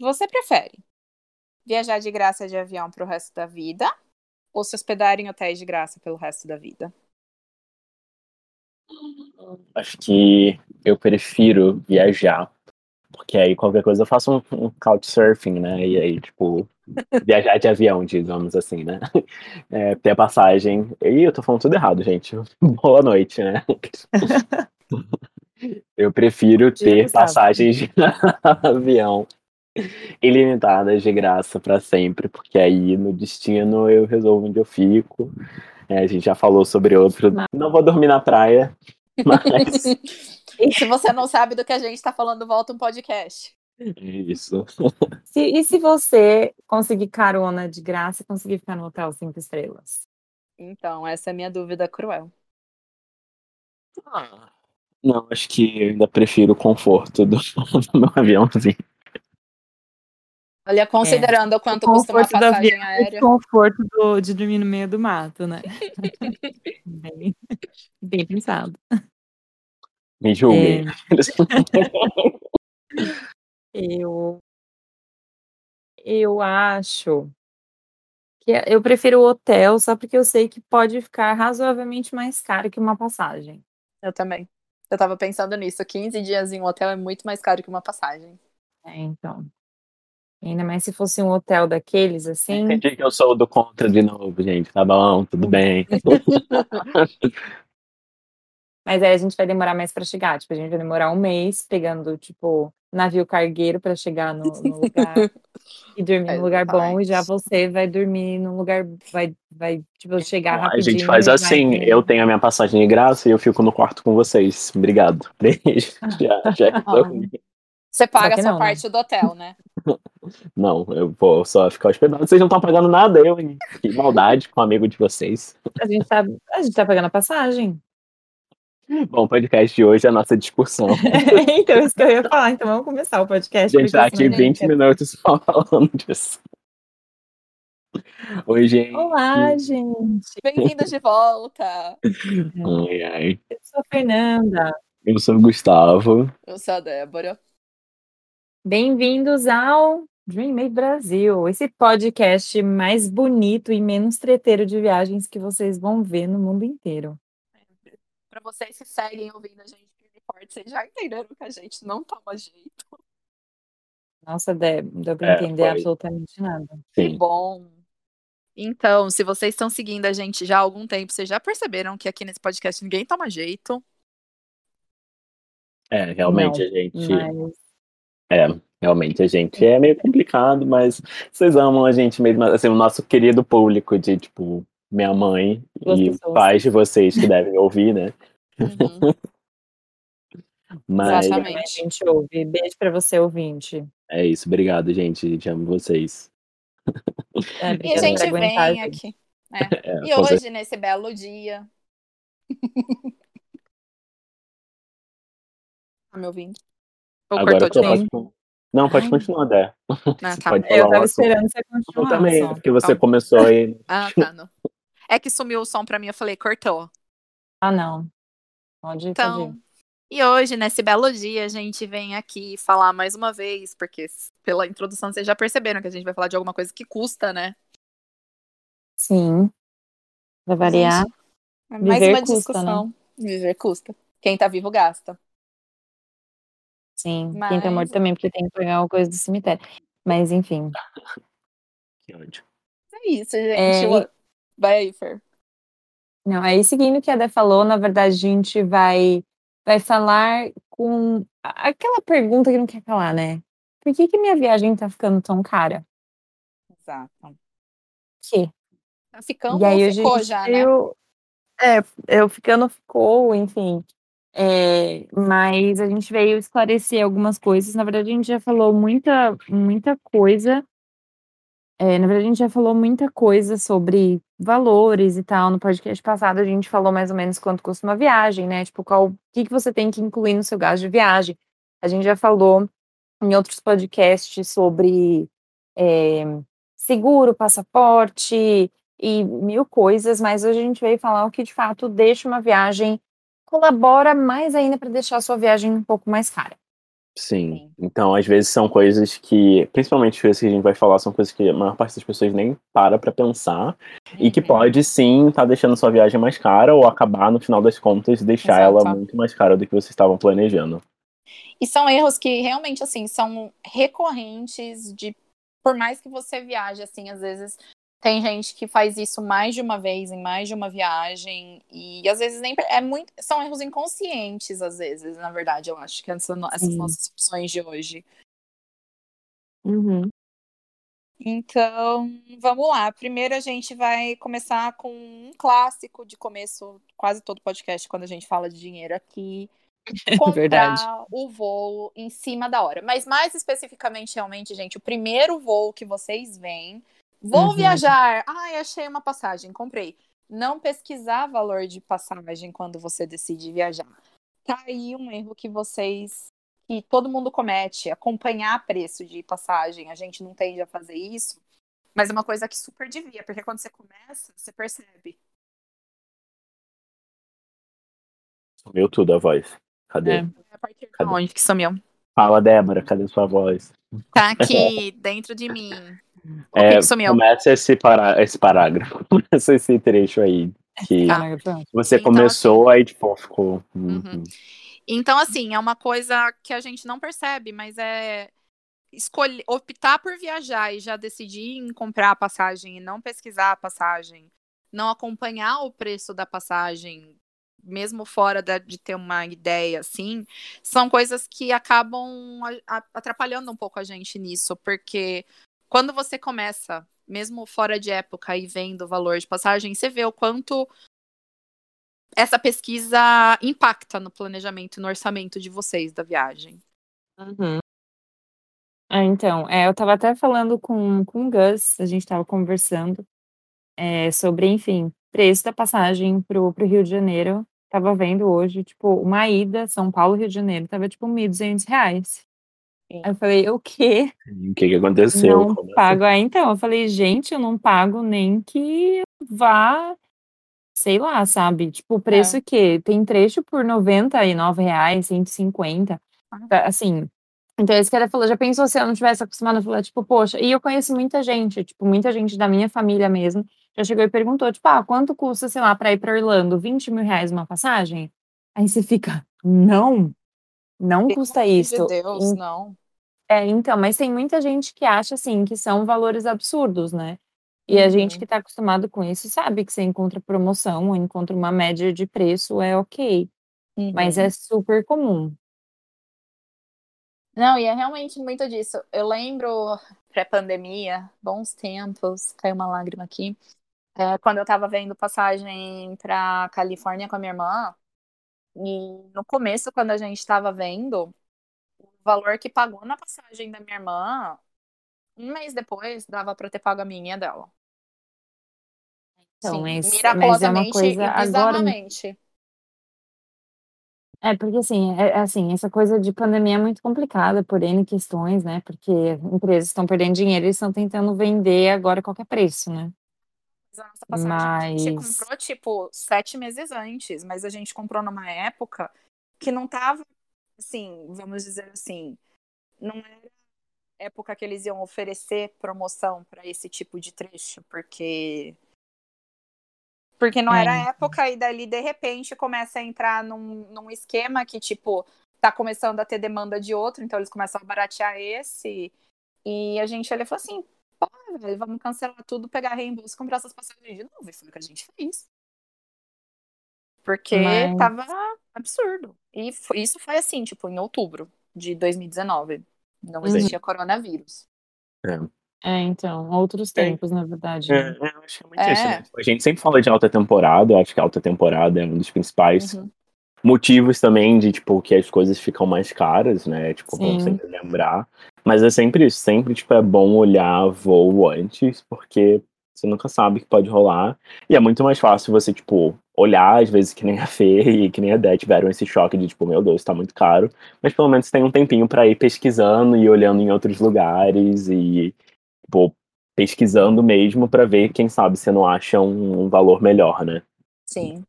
Você prefere viajar de graça de avião pro resto da vida ou se hospedar em hotéis de graça pelo resto da vida? Acho que eu prefiro viajar. Porque aí qualquer coisa eu faço um, um couchsurfing, né? E aí, tipo, viajar de avião, digamos assim, né? É, ter passagem. E eu tô falando tudo errado, gente. Boa noite, né? Eu prefiro ter passagens de avião ilimitadas de graça para sempre, porque aí no destino eu resolvo onde eu fico. É, a gente já falou sobre outro. Não vou dormir na praia, mas. e se você não sabe do que a gente está falando, volta um podcast. Isso. Se, e se você conseguir carona de graça e conseguir ficar no hotel cinco estrelas? Então, essa é a minha dúvida cruel. Ah, não, acho que eu ainda prefiro o conforto do, do meu aviãozinho. Olha, considerando é. o quanto o custa uma passagem avião, aérea. O conforto do, de dormir no meio do mato, né? bem, bem pensado. Me julguem. É... eu, eu acho que eu prefiro o hotel só porque eu sei que pode ficar razoavelmente mais caro que uma passagem. Eu também. Eu tava pensando nisso. 15 dias em um hotel é muito mais caro que uma passagem. É, então. Ainda mais se fosse um hotel daqueles, assim. Entendi que eu sou do contra de novo, gente. Tá bom, tudo bem. Mas aí a gente vai demorar mais para chegar. Tipo, a gente vai demorar um mês pegando, tipo, navio cargueiro para chegar no, no lugar e dormir num lugar bom. E já você vai dormir num lugar, vai, vai tipo, chegar rapidinho. A gente faz assim, eu tenho a minha passagem de graça e eu fico no quarto com vocês. Obrigado. Beijo. já, já Você paga a sua não, né? parte né? do hotel, né? Não, eu vou só ficar hospedado. Vocês não estão pagando nada, eu, hein? Que maldade com o amigo de vocês. A gente tá, a gente tá pagando a passagem. Bom, o podcast de hoje é a nossa discussão. então, isso que eu ia falar. Então, vamos começar o podcast. A gente tá aqui 20 minutos só falando disso. Oi, gente. Olá, gente. Bem-vindos de volta. Ai, ai. Eu sou a Fernanda. Eu sou o Gustavo. Eu sou a Débora. Bem-vindos ao Dream Brasil, esse podcast mais bonito e menos treteiro de viagens que vocês vão ver no mundo inteiro. Para vocês que seguem ouvindo a gente forte, vocês já entenderam que a gente não toma jeito. Nossa, Deb, não deu para é, entender foi. absolutamente nada. Que bom. Então, se vocês estão seguindo a gente já há algum tempo, vocês já perceberam que aqui nesse podcast ninguém toma jeito. É, realmente não, a gente. Mas é, realmente a gente é meio complicado, mas vocês amam a gente mesmo, assim, o nosso querido público de, tipo, minha mãe e pais de vocês que devem ouvir, né? Uhum. mas... Exatamente. A gente ouve. Beijo pra você, ouvinte. É isso, obrigado, gente. A gente ama vocês. É, e a gente vem aqui. Né? É, e hoje, nesse belo dia. tá me ouvindo? Ou Agora cortou de novo? Não, pode Ai. continuar, Dé. Ah, tá. Eu tava esperando você continuar. Eu também, só. porque você começou aí. Ah, tá. Não. É que sumiu o som pra mim, eu falei, cortou. Ah, não. Pode ir, então, pode ir. E hoje, nesse belo dia, a gente vem aqui falar mais uma vez, porque pela introdução vocês já perceberam que a gente vai falar de alguma coisa que custa, né? Sim. Vai variar. Gente, é mais Viver uma custa, discussão. Né? Viver custa. Quem tá vivo gasta. Sim, Mas... quem tá morto também, porque tem que pegar alguma coisa do cemitério. Mas, enfim. Que ódio. É isso, gente. É... Vai aí, Fer. Não, aí seguindo o que a Dé falou, na verdade, a gente vai, vai falar com aquela pergunta que não quer calar, né? Por que, que minha viagem tá ficando tão cara? Exato. Que? Tá ficando e aí, ficou já, né? Eu, é, eu ficando ficou, enfim. É, mas a gente veio esclarecer algumas coisas. Na verdade, a gente já falou muita, muita coisa. É, na verdade, a gente já falou muita coisa sobre valores e tal. No podcast passado, a gente falou mais ou menos quanto custa uma viagem, né? Tipo, qual, o que, que você tem que incluir no seu gasto de viagem. A gente já falou em outros podcasts sobre é, seguro, passaporte e mil coisas, mas hoje a gente veio falar o que de fato deixa uma viagem colabora mais ainda para deixar a sua viagem um pouco mais cara. Sim. Sim. Então, às vezes são coisas que, principalmente as coisas que a gente vai falar, são coisas que a maior parte das pessoas nem para pra pensar e que Uhum. pode sim estar deixando sua viagem mais cara ou acabar, no final das contas, deixar ela Exato. muito mais cara do que vocês estavam planejando. E são erros que realmente, assim, são recorrentes de. Por mais que você viaje, assim, às vezes tem gente que faz isso mais de uma vez, em mais de uma viagem. E às vezes nem. É muito, são erros inconscientes, às vezes, na verdade, eu acho que essas, essas Sim. nossas opções de hoje. Uhum. Então, vamos lá. Primeiro a gente vai começar com um clássico de começo, quase todo podcast, quando a gente fala de dinheiro aqui. Comprar Verdade. o voo em cima da hora. Mas mais especificamente, realmente, gente, o primeiro voo que vocês veem. Vou Uhum. viajar. Ai, achei uma passagem, comprei. Não pesquisar valor de passagem quando você decide viajar. Tá aí um erro que vocês que todo mundo comete, acompanhar preço de passagem. A gente não tende a fazer isso, mas é uma coisa que super devia, porque quando você começa, você percebe. Sumiu tudo a voz. Cadê? É. A partir de Cadê? onde que sumiu? Fala, Débora, cadê sua voz? Tá aqui dentro de mim. É, sumiu? começa esse, pará esse parágrafo, começa esse trecho aí. Que você Então, começou, aí tipo, ficou. Uhum. uhum. Então, assim, é uma coisa que a gente não percebe, mas é escolher, optar por viajar e já decidir em comprar a passagem e não pesquisar a passagem, não acompanhar o preço da passagem, mesmo fora da- de ter uma ideia assim, são coisas que acabam a- a- atrapalhando um pouco a gente nisso, porque quando você começa, mesmo fora de época e vendo o valor de passagem, você vê o quanto essa pesquisa impacta no planejamento, no orçamento de vocês da viagem. Uhum. É, então, é, eu estava até falando com, com o Gus, a gente estava conversando é, sobre, enfim, preço da passagem pro, pro Rio de Janeiro. Tava vendo hoje, tipo, uma ida São Paulo, Rio de Janeiro, tava tipo 1.200 reais. Aí eu falei, o quê? O que, que aconteceu? Não Como assim? pago. Aí então, eu falei, gente, eu não pago nem que vá, sei lá, sabe? Tipo, o preço É. que tem trecho por 99 reais, 150. Ah. Tá, Assim, então é isso que ela falou, já pensou se eu não tivesse acostumado a falar, tipo, poxa, e eu conheço muita gente, tipo, muita gente da minha família mesmo, já chegou e perguntou, tipo, ah, quanto custa, sei lá, pra ir pra Orlando? 20 mil reais uma passagem? Aí você fica, não, não Pelo custa isso. De Deus, Em- não. É, então, mas tem muita gente que acha, assim, que são valores absurdos, né? E a gente Uhum. que tá acostumado com isso sabe que você encontra promoção ou encontra uma média de preço, é ok. Mas Uhum. é super comum. Não, e é realmente muito disso. Eu lembro, pré-pandemia, bons tempos, caiu uma lágrima aqui. é, quando eu tava vendo passagem pra Califórnia com a minha irmã, e no começo, quando a gente tava vendo, valor que pagou na passagem da minha irmã, um mês depois, dava pra ter pago a minha dela. Então, Sim, mas, mas é uma miraculosamente coisa e agora. bizarramente. É, porque assim, é, é assim, essa coisa de pandemia é muito complicada por N questões, né? Porque empresas estão perdendo dinheiro e estão tentando vender agora a qualquer preço, né? Mas a nossa passagem a gente Mas. comprou, tipo, sete meses antes, mas a gente comprou numa época que não tava, assim, vamos dizer assim, não era época que eles iam oferecer promoção para esse tipo de trecho, porque porque não É, era época e dali de repente começa a entrar num, num esquema que tipo tá começando a ter demanda de outro, então eles começam a baratear esse e a gente olha e falou assim, velho, vamos cancelar tudo, pegar reembolso e comprar essas passagens de novo. E foi o que a gente fez. Porque Mas. tava absurdo. E foi- isso foi assim, tipo, em outubro de 2019. Não Uhum. existia coronavírus. É, então, outros É. tempos, na verdade, É, né? é, eu acho que é muito isso, É. né? A gente sempre fala de alta temporada, eu acho que a alta temporada é um dos principais Uhum. motivos também de, tipo, que as coisas ficam mais caras, né? Tipo, vamos sempre lembrar. Mas é sempre isso, sempre, tipo, é bom olhar voo antes, porque você nunca sabe o que pode rolar. E é muito mais fácil você, tipo, olhar, às vezes, que nem a Fê e que nem a Dé tiveram esse choque de, tipo, meu Deus, tá muito caro. Mas pelo menos tem um tempinho pra ir pesquisando e olhando em outros lugares e, tipo, pesquisando mesmo pra ver, quem sabe, você não acha um, um valor melhor, né? Sim.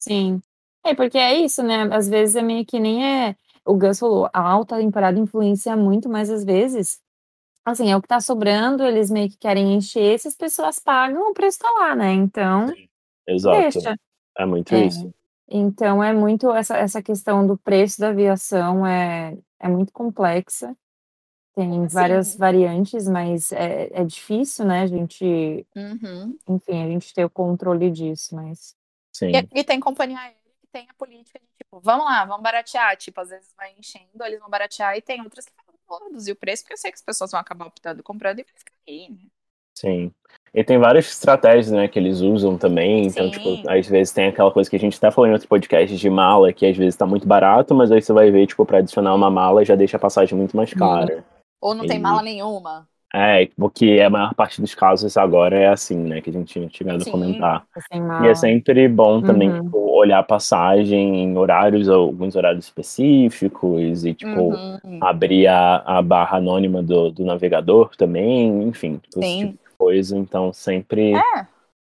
Sim. É, porque é isso, né? Às vezes é meio que nem é. o Gus falou, a alta temporada influencia muito, mas às vezes, assim, é o que tá sobrando, eles meio que querem encher, se as pessoas pagam, o preço tá lá, né? Então, Exato. deixa. É muito É. isso. Então é muito essa, essa questão do preço da aviação é, é muito complexa. Tem várias Sim. variantes, mas é, é difícil, né? A gente, Uhum. enfim, a gente ter o controle disso, mas Sim. E, e tem companhia aérea que tem a política de tipo, vamos lá, vamos baratear. Tipo, às vezes vai enchendo, eles vão baratear, e tem outras que vão reduzir o preço, porque eu sei que as pessoas vão acabar optando comprando e vai ficar aí, né? Sim. E tem várias estratégias, né, que eles usam também. Então, Sim. tipo, às vezes tem aquela coisa que a gente até falou em outro podcast de mala, que às vezes tá muito barato, mas aí você vai ver, tipo, pra adicionar uma mala já deixa a passagem muito mais cara. Ou não tem E- mala nenhuma. É, porque a maior parte dos casos agora é assim, né, que a gente tinha chegado Sim. a comentar. E é sempre bom também Uhum. tipo, olhar a passagem em horários, alguns horários específicos, e tipo, Uhum. abrir a, a barra anônima do, do navegador também, enfim, esse Sim. tipo de coisa. Então sempre, É,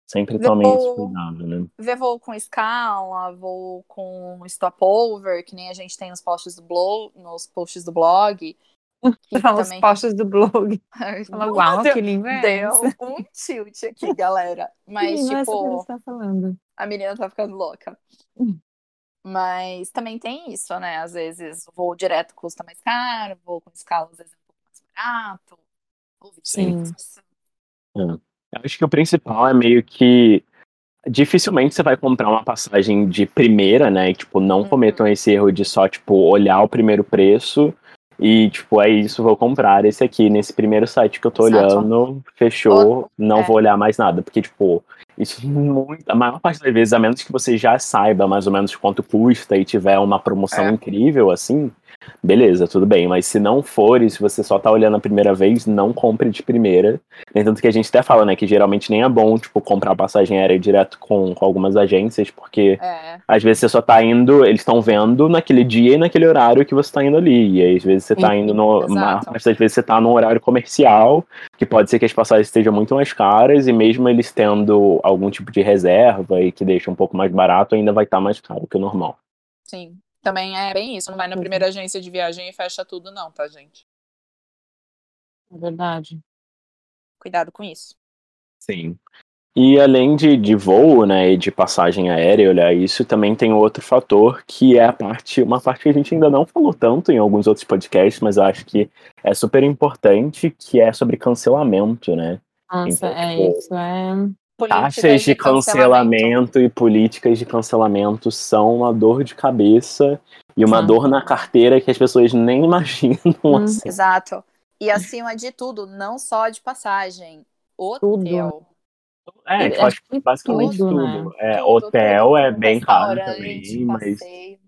sempre tomem esse cuidado, né? ver voo com escala, voo com stopover, que nem a gente tem nos posts do blog, nos posts do blog. Que os posts do blog. Fala, uau, deu, que lindo é deu um tilt aqui, galera. Mas, Sim, é tipo, você tá falando. a menina tá ficando louca. Hum. Mas também tem isso, né? Às vezes o voo direto custa mais caro, voo com escala às vezes é um pouco mais barato. Ou Sim. Eu acho que o principal é meio que dificilmente você vai comprar uma passagem de primeira, né? E, tipo, não Uhum. cometam esse erro de só, tipo, olhar o primeiro preço e, tipo, é isso, vou comprar esse aqui nesse primeiro site que eu tô Exato. olhando, fechou, não é. vou olhar mais nada. Porque, tipo, isso muito, a maior parte das vezes, a menos que você já saiba mais ou menos quanto custa e tiver uma promoção É. incrível, assim, beleza, tudo bem. Mas se não for e se você só tá olhando a primeira vez, não compre de primeira. Nem tanto que a gente até fala, né, que geralmente nem é bom, tipo, comprar passagem aérea direto com, com algumas agências, porque É, às vezes você só tá indo, eles estão vendo naquele dia e naquele horário que você tá indo ali. E aí, às vezes você tá indo no. parte das vezes você tá num horário comercial, que pode ser que as passagens estejam muito mais caras, e mesmo eles tendo algum tipo de reserva e que deixa um pouco mais barato, ainda vai estar mais caro que o normal. sim. Também é bem isso. Não vai na Uhum. primeira agência de viagem e fecha tudo, não, tá, gente? É verdade. Cuidado com isso. Sim. E além de, de voo, né, e de passagem aérea, olhar isso, também tem outro fator que é a parte, uma parte que a gente ainda não falou tanto em alguns outros podcasts, mas eu acho que é super importante, que é sobre cancelamento, né? Nossa, Então, é tipo, isso. É... Políticas Taxas de cancelamento e políticas de cancelamento são uma dor de cabeça e uma Sim. dor na carteira que as pessoas nem imaginam. Hum. assim. Exato. E acima de tudo, não só de passagem, hotel. É, Eu acho acho que basicamente tudo, tudo. né? É, Tudo, hotel tudo. é bem caro também, mas passeio.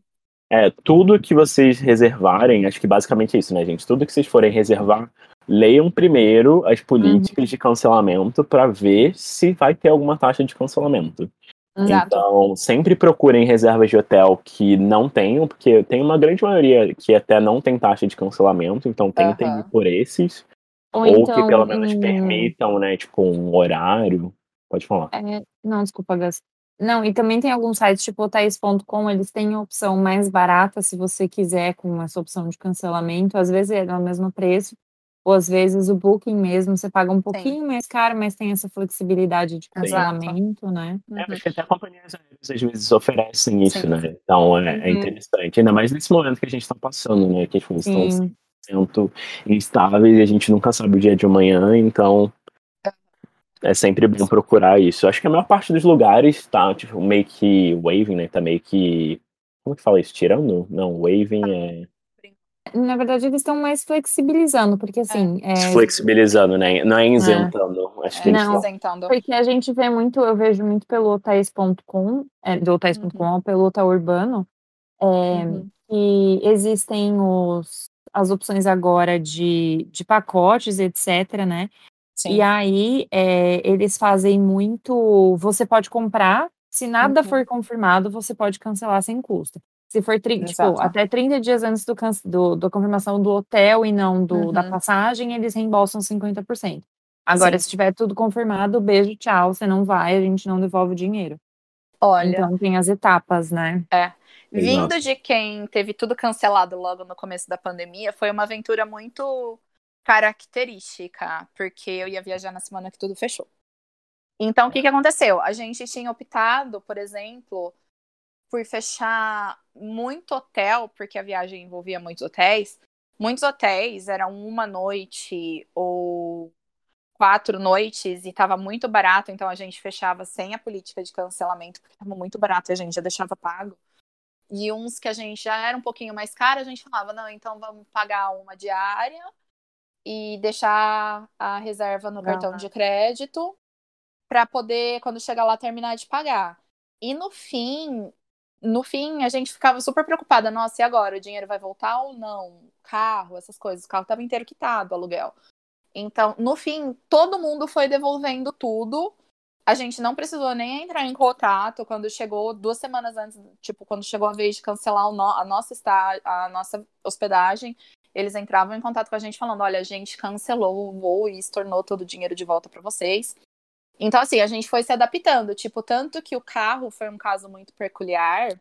é, tudo que vocês reservarem, acho que basicamente é isso, né, gente? Tudo que vocês forem reservar, leiam primeiro as políticas de cancelamento para ver se vai ter alguma taxa de cancelamento. Exato. Então, sempre procurem reservas de hotel que não tenham, porque tem uma grande maioria que até não tem taxa de cancelamento, então tentem Aham. ir por esses. Ou, Ou então, que pelo menos permitam, né, tipo, um horário. Pode falar. É, não, desculpa, Gus. Não, e também tem alguns sites, tipo hotéis.com, eles têm a opção mais barata, se você quiser, com essa opção de cancelamento. Às vezes é no mesmo preço, ou às vezes o Booking mesmo, você paga um pouquinho mais caro, mas tem essa flexibilidade de cancelamento, né? É, Uhum. acho que até companhias aéreas às vezes oferecem isso, Sim. né? Então é, é Uhum. interessante. Ainda mais nesse momento que a gente está passando, né? Que as coisas estão Sim. 100% instáveis e a gente nunca sabe o dia de amanhã, então é sempre bom procurar isso. Acho que a maior parte dos lugares tá, tipo, meio que waving, né? Tá meio que. Como que fala isso? Tirando? Não, waving é. Na verdade, eles estão mais flexibilizando, porque assim, é, Flexibilizando, né? Não é isentando. Acho que É, eles Não. estão. isentando. porque a gente vê muito, eu vejo muito pelo hotéis.com, é, do hotéis.com, pelo hotel urbano, é, Uhum. que existem os, as opções agora de, de pacotes, etc, né? Sim. E aí, é, eles fazem muito. Você pode comprar, se nada Uhum. for confirmado, você pode cancelar sem custo. Se for tipo, até 30 dias antes do, do- da confirmação do hotel e não do, da Uhum. passagem, eles reembolsam 50%. Agora, Sim. se tiver tudo confirmado, beijo, tchau, você não vai, a gente não devolve o dinheiro. Olha, Então tem as etapas, né? vindo de quem teve tudo cancelado logo no começo da pandemia, foi uma aventura muito característica, porque eu ia viajar na semana que tudo fechou. Então, o que, que aconteceu? A gente tinha optado, por exemplo, por fechar muito hotel, porque a viagem envolvia muitos hotéis. Muitos hotéis eram uma noite ou quatro noites e estava muito barato, então a gente fechava sem a política de cancelamento, porque estava muito barato e a gente já deixava pago. E uns que a gente já era um pouquinho mais caro, a gente falava, não, então vamos pagar uma diária e deixar a reserva no Legal. cartão de crédito para poder, quando chegar lá, terminar de pagar. E no fim, no fim, a gente ficava super preocupada. Nossa, e agora? O dinheiro vai voltar ou não? Carro, essas coisas. O carro estava inteiro quitado, aluguel. Então, no fim, todo mundo foi devolvendo tudo. A gente não precisou nem entrar em contato quando chegou duas semanas antes, tipo, quando chegou a vez de cancelar no- a, nossa está, a nossa hospedagem, eles entravam em contato com a gente falando: olha, a gente cancelou o voo e estornou todo o dinheiro de volta para vocês. Então, assim, a gente foi se adaptando. Tipo, tanto que o carro foi um caso muito peculiar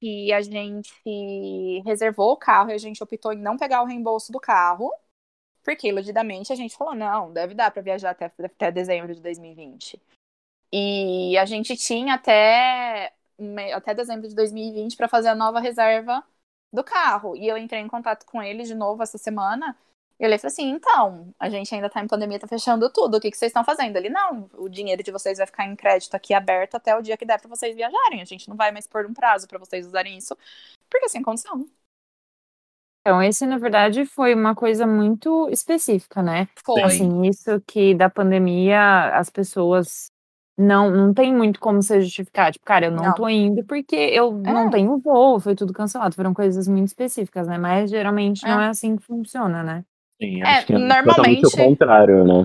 que a gente reservou o carro e a gente optou em não pegar o reembolso do carro, porque iludidamente a gente falou: não, deve dar para viajar até, até dezembro de 2020. E a gente tinha até, até dezembro de 2020 para fazer a nova reserva do carro. E eu entrei em contato com ele de novo essa semana. E ele falou assim: então, a gente ainda tá em pandemia, tá fechando tudo. O que, que vocês estão fazendo? Ele, não, o dinheiro de vocês vai ficar em crédito aqui aberto até o dia que der pra vocês viajarem. A gente não vai mais pôr um prazo pra vocês usarem isso, porque sem condição. Então, esse, na verdade, foi uma coisa muito específica, né? Foi. Assim, isso que da pandemia as pessoas não, não tem muito como se justificar. Tipo, cara, eu não, Não. tô indo porque eu não É. tenho voo, foi tudo cancelado. Foram coisas muito específicas, né? Mas geralmente não É. é assim que funciona, né? Sim, É, acho que é normalmente- o contrário, né?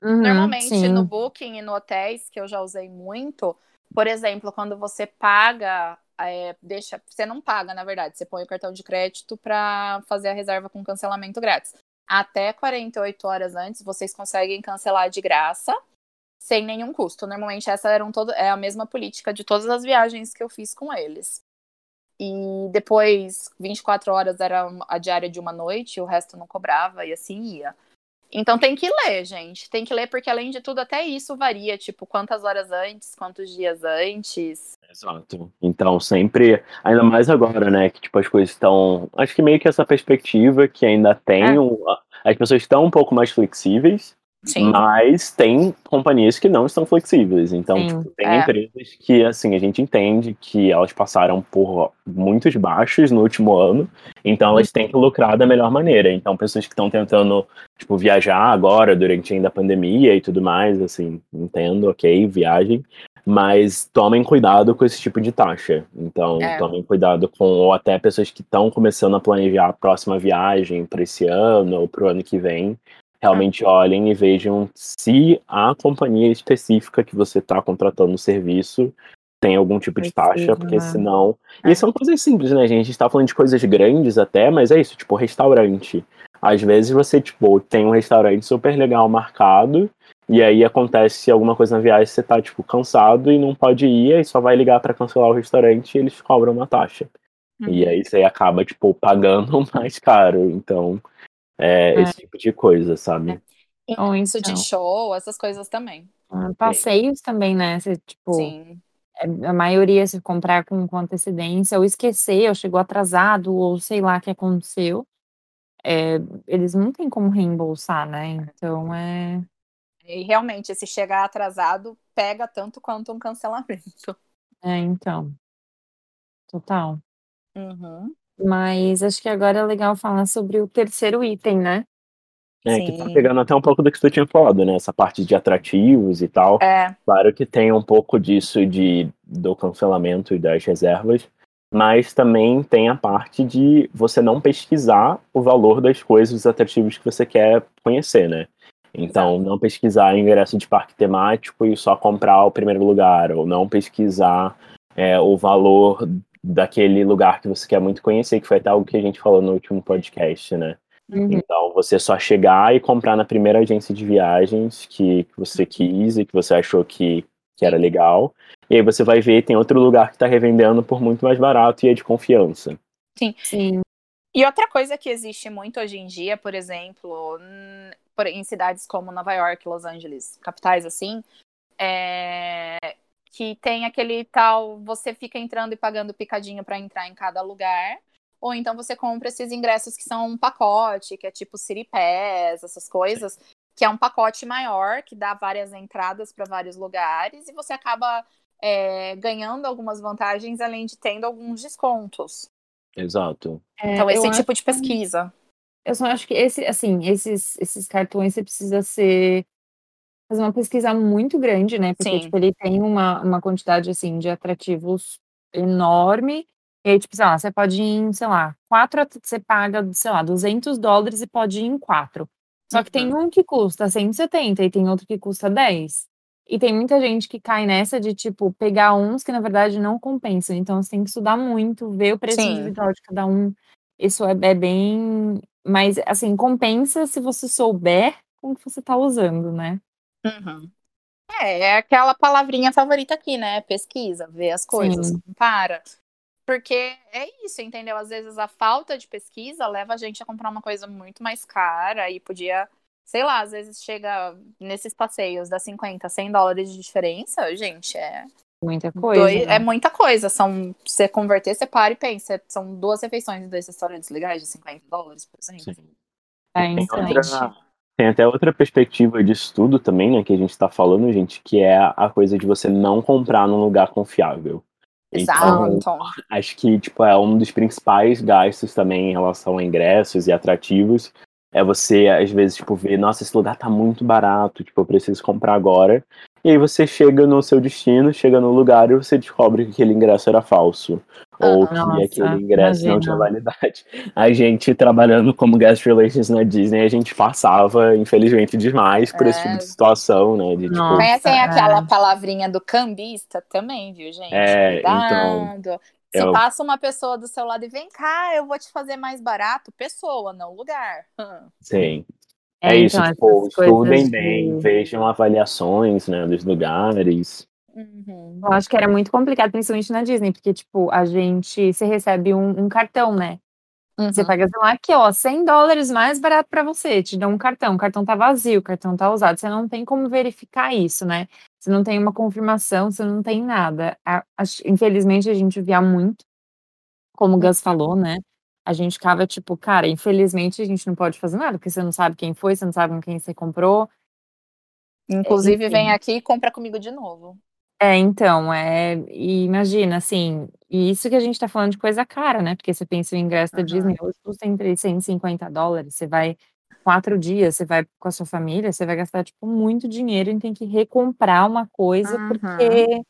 Uhum, Normalmente sim. no Booking e no hotéis, que eu já usei muito, por exemplo, quando você paga, é, deixa, você não paga, na verdade, você põe o cartão de crédito para fazer a reserva com cancelamento grátis. Até 48 horas antes, vocês conseguem cancelar de graça, sem nenhum custo. Normalmente essa eram todo, é a mesma política de todas as viagens que eu fiz com eles. E depois, 24 horas era a diária de uma noite, o resto não cobrava e assim ia. Então tem que ler, gente. Tem que ler, porque além de tudo, até isso varia. Tipo, quantas horas antes, quantos dias antes. Exato. Então, sempre, ainda mais agora, né, que tipo as coisas estão, acho que meio que essa perspectiva que ainda tem, É. as pessoas estão um pouco mais flexíveis, Sim. mas tem companhias que não estão flexíveis. Então, Sim, tipo, tem é. empresas que, assim, a gente entende que elas passaram por muitos baixos no último ano, então elas têm que lucrar da melhor maneira. Então, pessoas que estão tentando, tipo, viajar agora, durante ainda a pandemia e tudo mais, assim, entendo, ok, viagem, mas tomem cuidado com esse tipo de taxa. Então, É. tomem cuidado com, ou até pessoas que estão começando a planejar a próxima viagem para esse ano ou para o ano que vem, realmente olhem e vejam se a companhia específica que você está contratando o serviço tem algum tipo de taxa, porque né? senão. É. E são coisas simples, né, gente? A gente tá falando de coisas grandes até, mas é isso, tipo, restaurante. Às vezes você, tipo, tem um restaurante super legal marcado, e aí acontece alguma coisa na viagem, você tá, tipo, cansado e não pode ir, aí só vai ligar para cancelar o restaurante e eles cobram uma taxa. E Uhum. aí você acaba, tipo, pagando mais caro. Então, é, É. esse tipo de coisa, sabe? Ou Isso de então, show, essas coisas também. ah, passeios também, né? Você, tipo, Sim. é, a maioria se comprar com, com antecedência, ou esquecer, ou chegou atrasado, ou sei lá o que aconteceu, é, eles não têm como reembolsar, né? Então é. E realmente, se chegar atrasado, pega tanto quanto um cancelamento. É, então. Total. Uhum. Mas acho que agora é legal falar sobre o terceiro item, né? É, que tá Sim. pegando até um pouco do que tu tinha falado, né? Essa parte de atrativos e tal. É, Claro que tem um pouco disso de, do cancelamento e das reservas, mas também tem a parte de você não pesquisar o valor das coisas, os atrativos que você quer conhecer, né? Então, não pesquisar ingresso de parque temático e só comprar o primeiro lugar, ou não pesquisar é, o valor daquele lugar que você quer muito conhecer, que foi até algo que a gente falou no último podcast, né? Uhum. Então, você só chegar e comprar na primeira agência de viagens que, que você quis e que você achou que que era legal. E aí você vai ver, tem outro lugar que está revendendo por muito mais barato e é de confiança. Sim. Sim. E outra coisa que existe muito hoje em dia, por exemplo, em cidades como Nova York, Los Angeles, capitais assim, é que tem aquele tal, você fica entrando e pagando picadinho para entrar em cada lugar, ou então você compra esses ingressos que são um pacote, que é tipo City Pass, essas coisas, que é um pacote maior, que dá várias entradas para vários lugares, e você acaba é, ganhando algumas vantagens, além de tendo alguns descontos. Exato. É, então, esse tipo de pesquisa. Eu só acho que esse, assim, esses, esses cartões você precisa ser fazer uma pesquisa muito grande, né? Porque, Sim. tipo, ele tem uma, uma quantidade, assim, de atrativos enorme. E aí, tipo, sei lá, você pode ir em, sei lá, quatro, você paga, sei lá, 200 dólares e pode ir em quatro. Só que tem Uhum. um que custa 170 e tem outro que custa 10. E tem muita gente que cai nessa de, tipo, pegar uns que, na verdade, não compensam. Então, você tem que estudar muito, ver o preço Sim. individual de cada um. Isso é, é bem... Mas, assim, compensa se você souber como que você tá usando, né? Uhum. É, é aquela palavrinha favorita aqui, né? Pesquisa, ver as coisas, Sim. compara. Porque é isso, entendeu? Às vezes a falta de pesquisa leva a gente a comprar uma coisa muito mais cara e podia, sei lá, às vezes chega nesses passeios, dá 50, 100 dólares de diferença, gente, é, Muita coisa. dois- né? é muita coisa. São, você converter, você para e pensa, são duas refeições em dois restaurantes legais de 50 dólares, por exemplo. Sim. É outra, tem até outra perspectiva de estudo também, né, que a gente está falando, gente, que é a coisa de você não comprar num lugar confiável. Então, Exato. acho que tipo é um dos principais gastos também em relação a ingressos e atrativos é você às vezes tipo ver nossa esse lugar tá muito barato tipo eu preciso comprar agora e aí você chega no seu destino chega no lugar e você descobre que aquele ingresso era falso ou que Nossa, aquele ingresso não imagina. tinha validade a gente trabalhando como guest relations na Disney a gente passava infelizmente demais por esse É. tipo de situação né de tipo. Conhecem é. aquela palavrinha do cambista também, viu, gente? É, Cuidado. Se eu- passa uma pessoa do seu lado e vem cá, eu vou te fazer mais barato, pessoa, não lugar. Hum. sim É, isso, então, tipo, essas coisas estudem bem, de- vejam avaliações, né, dos lugares. Uhum. Eu acho que era muito complicado, principalmente na Disney, porque, tipo, a gente, você recebe um, um cartão, né? Você Uhum. paga, sei lá, aqui, ó, 100 dólares mais barato pra você, te dão um cartão, o cartão tá vazio, o cartão tá usado, você não tem como verificar isso, né? Você não tem uma confirmação, você não tem nada. A- acho- infelizmente, a gente via muito, como o Gus falou, né? A gente ficava, tipo, cara, infelizmente a gente não pode fazer nada, porque você não sabe quem foi, você não sabe com quem você comprou, Inclusive, enfim. vem aqui e compra comigo de novo. É, então, é, e imagina, assim, e isso que a gente tá falando de coisa cara, né? Porque você pensa o ingresso da Aham. Disney hoje custa entre 150 dólares, você vai quatro dias, você vai com a sua família, você vai gastar, tipo, muito dinheiro e tem que recomprar uma coisa, porque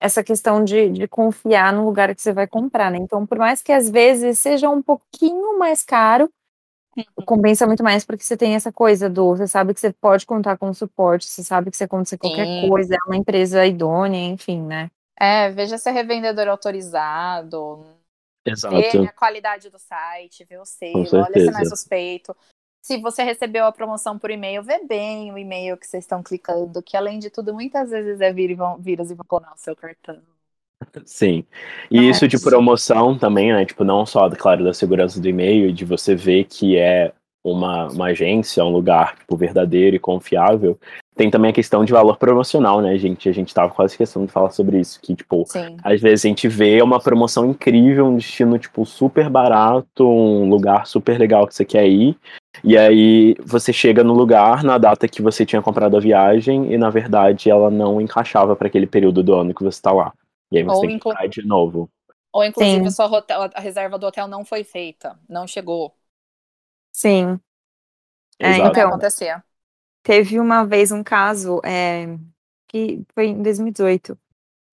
essa questão de, de confiar no lugar que você vai comprar, né? Então, por mais que às vezes seja um pouquinho mais caro, Uhum. compensa muito mais porque você tem essa coisa do, você sabe que você pode contar com suporte, você sabe que se acontecer qualquer Sim. coisa, é uma empresa idônea, enfim, né? É, veja se é revendedor autorizado, Exato. vê a qualidade do site, vê o selo, olha se não é suspeito. Se você recebeu a promoção por e-mail, vê bem o e-mail que vocês estão clicando, que além de tudo, muitas vezes é e vírus e vão clonar o seu cartão. Sim. E isso de Nossa. promoção também, né? Tipo, não só, claro, da segurança do e-mail, de você ver que é uma, uma agência, um lugar, tipo, verdadeiro e confiável. Tem também a questão de valor promocional, né, gente? A gente tava quase esquecendo de falar sobre isso, que, tipo, Sim. Às vezes a gente vê uma promoção incrível, um destino, tipo, super barato, um lugar super legal que você quer ir. E aí você chega no lugar na data que você tinha comprado a viagem e, na verdade, ela não encaixava para aquele período do ano que você tá lá. E aí você Ou tem que de novo. Ou inclusive Sim. a sua hotel- a reserva do hotel não foi feita, não chegou. Sim. É, Então- acontecer. Teve uma vez um caso é, que foi em 2018.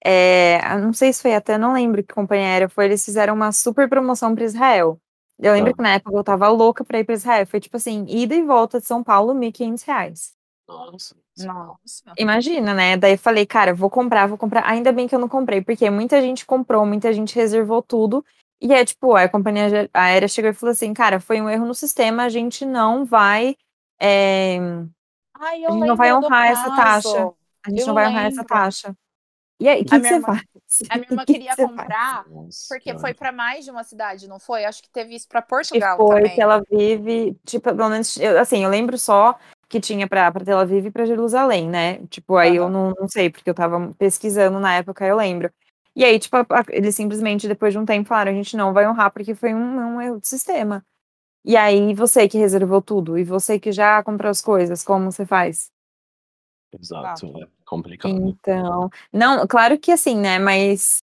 É, não sei se foi até, não lembro que companhia era, foi, eles fizeram uma super promoção para Israel. Eu lembro Ah. que na época eu tava louca pra ir pra Israel. Foi tipo assim, ida e volta de São Paulo, 1.500 reais. Nossa. Nossa. Imagina, né? Daí eu falei, cara, vou comprar, vou comprar. Ainda bem que eu não comprei, porque muita gente comprou, muita gente reservou tudo. E é tipo, a companhia aé- aérea chegou e falou assim, cara, foi um erro no sistema, a gente não vai. é, Ai, A gente não vai lembro honrar essa taxa. a gente Eu não vai honrar essa lembro. taxa. E aí, o que, que você irmã- faz? A minha irmã Que que queria faz? comprar Nossa, porque foi pra mais de uma cidade, não foi? Acho que teve isso pra que Portugal foi também. que ela vive, tipo, pelo menos, eu, assim, eu lembro só que tinha pra, pra Tel Aviv e pra Jerusalém, né? Tipo, aí eu Aham. não, não sei, porque eu tava pesquisando na época, eu lembro. E aí, tipo, a- a- eles simplesmente, depois de um tempo, falaram, a gente não vai honrar porque foi um, um erro de sistema. E aí, você que reservou tudo, e você que já comprou as coisas, como você faz? Exato, Exato. é complicado. Então, não, claro que assim, né? Mas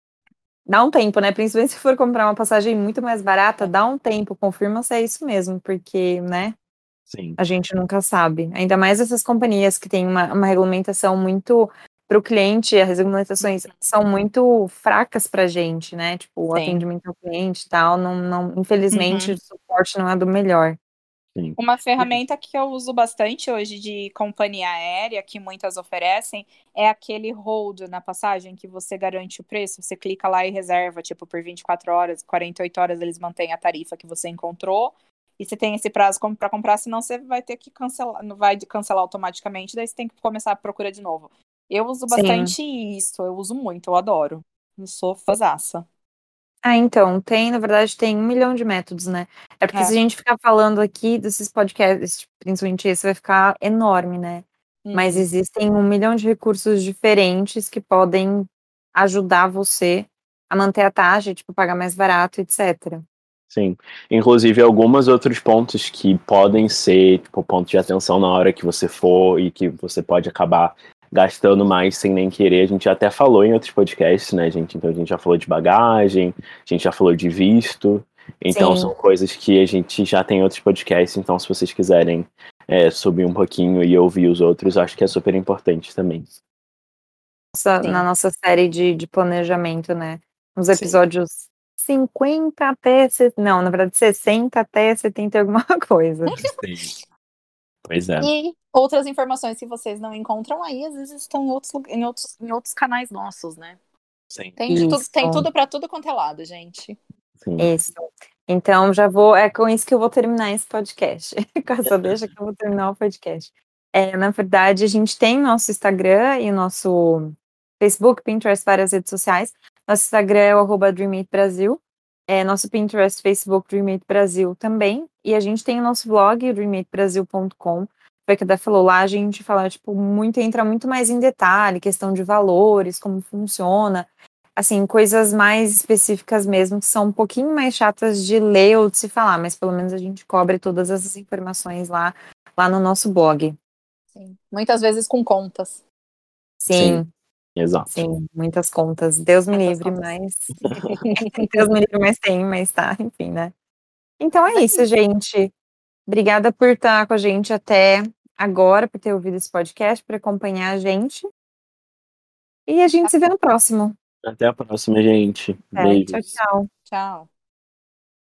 dá um tempo, né? Principalmente se for comprar uma passagem muito mais barata, dá um tempo, confirma se é isso mesmo, porque, né? Sim, A gente nunca sabe. Ainda mais essas companhias que têm uma, uma regulamentação muito para o cliente, as regulamentações são muito fracas para a gente, né? Tipo, o Sim. atendimento ao cliente e tal, não, não, infelizmente, Uhum. o suporte não é do melhor. sim. Uma ferramenta que eu uso bastante hoje de companhia aérea, que muitas oferecem, é aquele hold na passagem que você garante o preço. Você clica lá e reserva, tipo, por 24 horas, 48 horas eles mantêm a tarifa que você encontrou. E você tem esse prazo para comprar, senão você vai ter que cancelar, não vai cancelar automaticamente, daí você tem que começar a procurar de novo. Eu uso Sim. bastante isso, eu uso muito, eu adoro. Eu sou fãzaça. Ah, então, tem, na verdade, tem um milhão de métodos, né? É porque É. se a gente ficar falando aqui desses podcasts, principalmente esse, vai ficar enorme, né? Mas Uhum. existem um milhão de recursos diferentes que podem ajudar você a manter a taxa, tipo, pagar mais barato, etc. Sim. Inclusive, alguns outros pontos que podem ser, tipo, ponto de atenção na hora que você for e que você pode acabar gastando mais sem nem querer. A gente até falou em outros podcasts, né, gente? Então, a gente já falou de bagagem, a gente já falou de visto. Então, Sim. são coisas que a gente já tem em outros podcasts. Então, se vocês quiserem é, subir um pouquinho e ouvir os outros, acho que é super importante também. Nossa- na nossa série de, de planejamento, né? Nos Sim. Episódios 50 até. Não, na verdade, 60 até 70 e alguma coisa. Pois é. E outras informações que vocês não encontram aí, às vezes estão em outros, em outros, em outros canais nossos, né? Sim. Tem, tudo, tem tudo para tudo quanto é lado, gente. sim. Isso. Então, já vou. É com isso que eu vou terminar esse podcast. Com essa deixa que eu vou terminar o podcast. É, na verdade, a gente tem nosso Instagram e o nosso Facebook, Pinterest, várias redes sociais. Nosso Instagram é o arroba Dreamate Brasil. É, nosso Pinterest, Facebook, Dreamate Brasil também. E a gente tem o nosso blog, dreamatebrasil.com. Foi o que a Dé falou lá, a gente fala, tipo, muito, entra muito mais em detalhe, questão de valores, como funciona assim, coisas mais específicas mesmo, que são um pouquinho mais chatas de ler ou de se falar, mas pelo menos a gente cobre todas essas informações lá, lá no nosso blog. Sim. Muitas vezes com contas. Sim, Exato. sim, muitas contas. Deus me livre, mas. Deus me livre, mas tem, mas tá, enfim, né? Então é isso, gente. Obrigada por estar com a gente até agora, por ter ouvido esse podcast, por acompanhar a gente. E a gente se vê no próximo. Até a próxima, gente. É, tchau, tchau. Tchau.